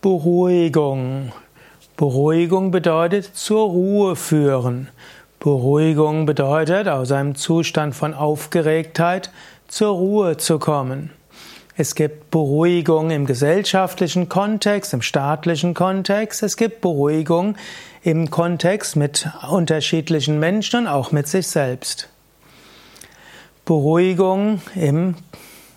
Beruhigung. Beruhigung bedeutet zur Ruhe führen. Beruhigung bedeutet aus einem Zustand von Aufgeregtheit zur Ruhe zu kommen. Es gibt Beruhigung im gesellschaftlichen Kontext, im staatlichen Kontext. Es gibt Beruhigung im Kontext mit unterschiedlichen Menschen und auch mit sich selbst. Beruhigung im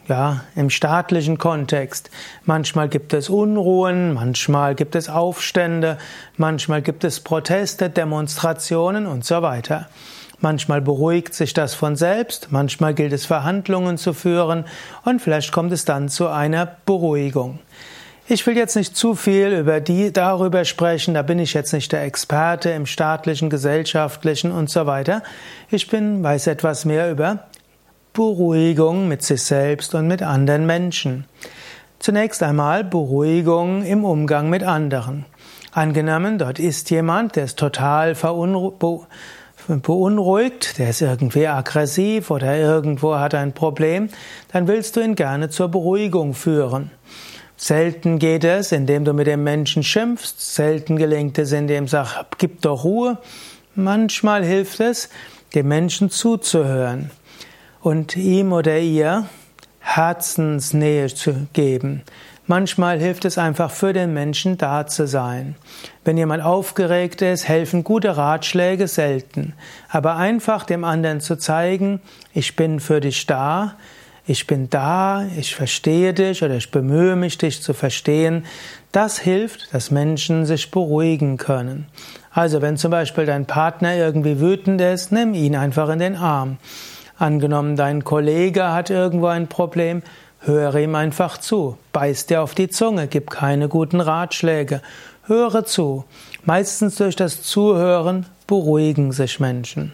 ja, im staatlichen Kontext. Manchmal gibt es Unruhen, manchmal gibt es Aufstände, manchmal gibt es Proteste, Demonstrationen und so weiter. Manchmal beruhigt sich das von selbst, manchmal gilt es Verhandlungen zu führen und vielleicht kommt es dann zu einer Beruhigung. Ich will jetzt nicht zu viel über die, darüber sprechen, da bin ich jetzt nicht der Experte im staatlichen, gesellschaftlichen und so weiter. Ich bin, weiß etwas mehr über Beruhigung mit sich selbst und mit anderen Menschen. Zunächst einmal Beruhigung im Umgang mit anderen. Angenommen, dort ist jemand, der ist total beunruhigt, der ist irgendwie aggressiv oder irgendwo hat ein Problem, dann willst du ihn gerne zur Beruhigung führen. Selten geht es, indem du mit dem Menschen schimpfst, selten gelingt es, indem du sagst, gib doch Ruhe. Manchmal hilft es, dem Menschen zuzuhören und ihm oder ihr Herzensnähe zu geben. Manchmal hilft es einfach für den Menschen da zu sein. Wenn jemand aufgeregt ist, helfen gute Ratschläge selten. Aber einfach dem anderen zu zeigen, ich bin für dich da, ich bin da, ich verstehe dich oder ich bemühe mich, dich zu verstehen, das hilft, dass Menschen sich beruhigen können. Also wenn zum Beispiel dein Partner irgendwie wütend ist, nimm ihn einfach in den Arm. Angenommen, dein Kollege hat irgendwo ein Problem, höre ihm einfach zu, beiß dir auf die Zunge, gib keine guten Ratschläge, höre zu. Meistens durch das Zuhören beruhigen sich Menschen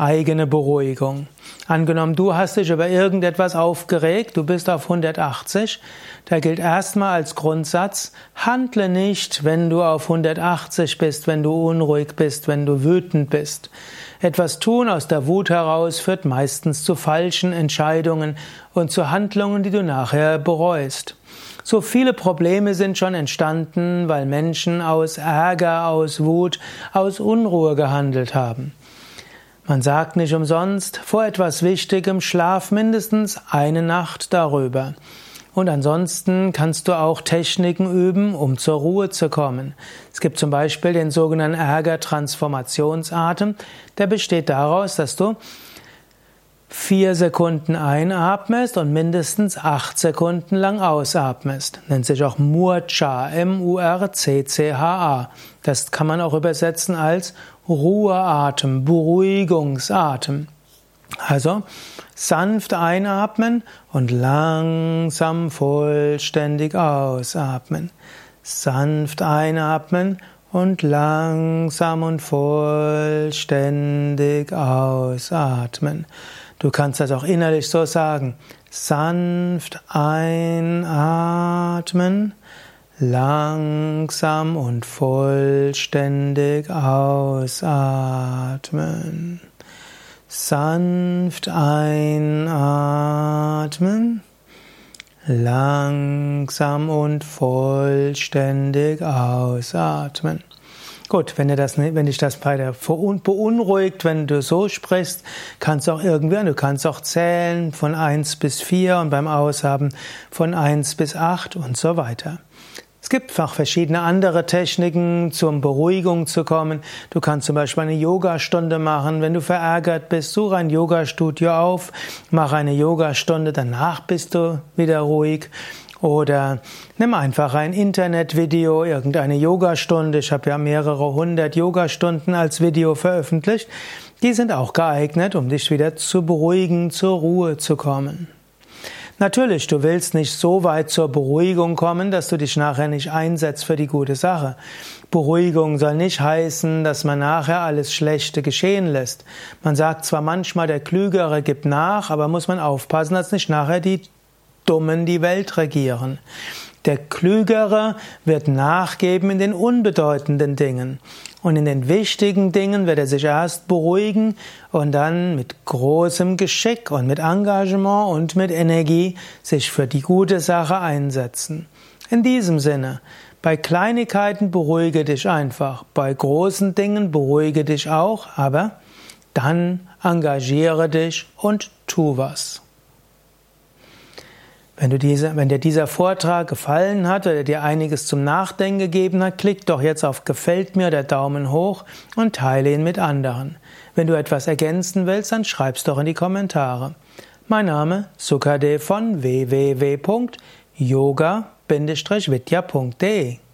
eigene Beruhigung. Angenommen, du hast dich über irgendetwas aufgeregt, du bist auf 180, da gilt erstmal als Grundsatz, handle nicht, wenn du auf 180 bist, wenn du unruhig bist, wenn du wütend bist. Etwas tun aus der Wut heraus führt meistens zu falschen Entscheidungen und zu Handlungen, die du nachher bereust. So viele Probleme sind schon entstanden, weil Menschen aus Ärger, aus Wut, aus Unruhe gehandelt haben. Man sagt nicht umsonst, vor etwas Wichtigem schlaf mindestens eine Nacht darüber. Und ansonsten kannst du auch Techniken üben, um zur Ruhe zu kommen. Es gibt zum Beispiel den sogenannten Ärger-Transformationsatem. Der besteht daraus, dass du vier Sekunden einatmest und mindestens acht Sekunden lang ausatmest. Nennt sich auch Murcha, M-U-R-C-C-H-A. Das kann man auch übersetzen als Ruheatem, Beruhigungsatem. Also sanft einatmen und langsam vollständig ausatmen. Sanft einatmen und langsam und vollständig ausatmen. Du kannst das auch innerlich so sagen. Sanft einatmen, langsam und vollständig ausatmen. Sanft einatmen, langsam und vollständig ausatmen. Gut, wenn, dir das, wenn dich das bei der beunruhigt, wenn du so sprichst, kannst du auch irgendwie, du kannst auch zählen von eins bis vier und beim Aushaben von eins bis acht und so weiter. Es gibt auch verschiedene andere Techniken, zum Beruhigung zu kommen. Du kannst zum Beispiel eine Yogastunde machen. Wenn du verärgert bist, suche ein Yogastudio auf, mach eine Yogastunde, danach bist du wieder ruhig. Oder nimm einfach ein Internetvideo, irgendeine Yogastunde. Ich habe ja mehrere hundert Yogastunden als Video veröffentlicht. Die sind auch geeignet, um dich wieder zu beruhigen, zur Ruhe zu kommen. Natürlich, du willst nicht so weit zur Beruhigung kommen, dass du dich nachher nicht einsetzt für die gute Sache. Beruhigung soll nicht heißen, dass man nachher alles Schlechte geschehen lässt. Man sagt zwar manchmal, der Klügere gibt nach, aber muss man aufpassen, dass nicht nachher die Dummen die Welt regieren. Der Klügere wird nachgeben in den unbedeutenden Dingen. Und in den wichtigen Dingen wird er sich erst beruhigen und dann mit großem Geschick und mit Engagement und mit Energie sich für die gute Sache einsetzen. In diesem Sinne, bei Kleinigkeiten beruhige dich einfach, bei großen Dingen beruhige dich auch, aber dann engagiere dich und tu was. Wenn, du diese, wenn dir dieser Vortrag gefallen hat oder dir einiges zum Nachdenken gegeben hat, klick doch jetzt auf Gefällt mir oder Daumen hoch und teile ihn mit anderen. Wenn du etwas ergänzen willst, dann schreib's doch in die Kommentare. Mein Name Sukade von www.yoga-vidya.de